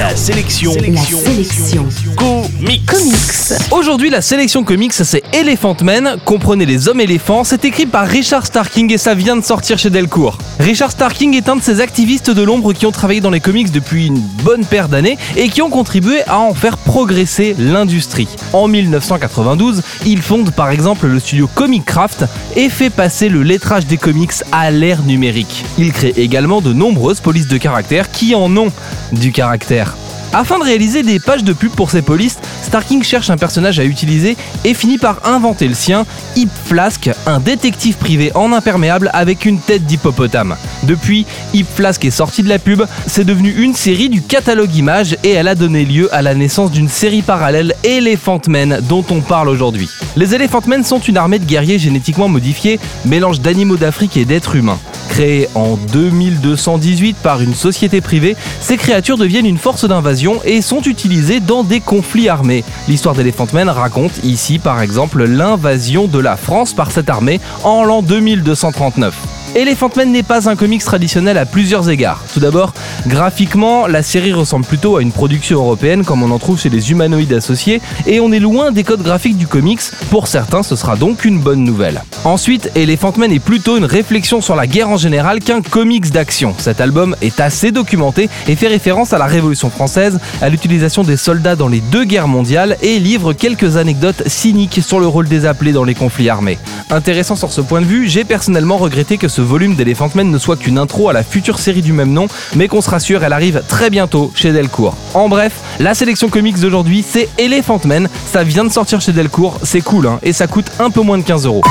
La sélection. La sélection. Comics. Comics. Aujourd'hui, la sélection comics, c'est Elephant Man, comprenez les hommes éléphants. C'est écrit par Richard Starking et ça vient de sortir chez Delcourt. Richard Starking est un de ces activistes de l'ombre qui ont travaillé dans les comics depuis une bonne paire d'années et qui ont contribué à en faire progresser l'industrie. En 1992, il fonde par exemple le studio Comic Craft et fait passer le lettrage des comics à l'ère numérique. Il crée également de nombreuses polices de caractère qui en ont du caractère. Afin de réaliser des pages de pub pour ses polices, Starking cherche un personnage à utiliser et finit par inventer le sien, Hip Flask, un détective privé en imperméable avec une tête d'hippopotame. Depuis, Hip Flask est sorti de la pub, c'est devenu une série du catalogue Image et elle a donné lieu à la naissance d'une série parallèle Elephant Men dont on parle aujourd'hui. Les Elephant Men sont une armée de guerriers génétiquement modifiés, mélange d'animaux d'Afrique et d'êtres humains. Créés en 2218 par une société privée, ces créatures deviennent une force d'invasion et sont utilisées dans des conflits armés. L'histoire d'Elephant Man raconte ici par exemple l'invasion de la France par cette armée en l'an 2239. Elephant Man n'est pas un comics traditionnel à plusieurs égards. Tout d'abord, graphiquement, la série ressemble plutôt à une production européenne comme on en trouve chez les humanoïdes associés, et on est loin des codes graphiques du comics, pour certains ce sera donc une bonne nouvelle. Ensuite, Elephant Man est plutôt une réflexion sur la guerre en général qu'un comics d'action. Cet album est assez documenté et fait référence à la Révolution française, à l'utilisation des soldats dans les deux guerres mondiales et livre quelques anecdotes cyniques sur le rôle des appelés dans les conflits armés. Intéressant sur ce point de vue, j'ai personnellement regretté que ce volume d'Elephant Man ne soit qu'une intro à la future série du même nom, mais qu'on se rassure, elle arrive très bientôt chez Delcourt. En bref, la sélection comics d'aujourd'hui, c'est Elephant Man, ça vient de sortir chez Delcourt, c'est cool, hein, et ça coûte un peu moins de 15 euros.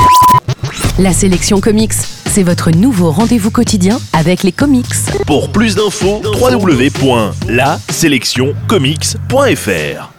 La sélection comics, c'est votre nouveau rendez-vous quotidien avec les comics. Pour plus d'infos, www.laselectioncomics.fr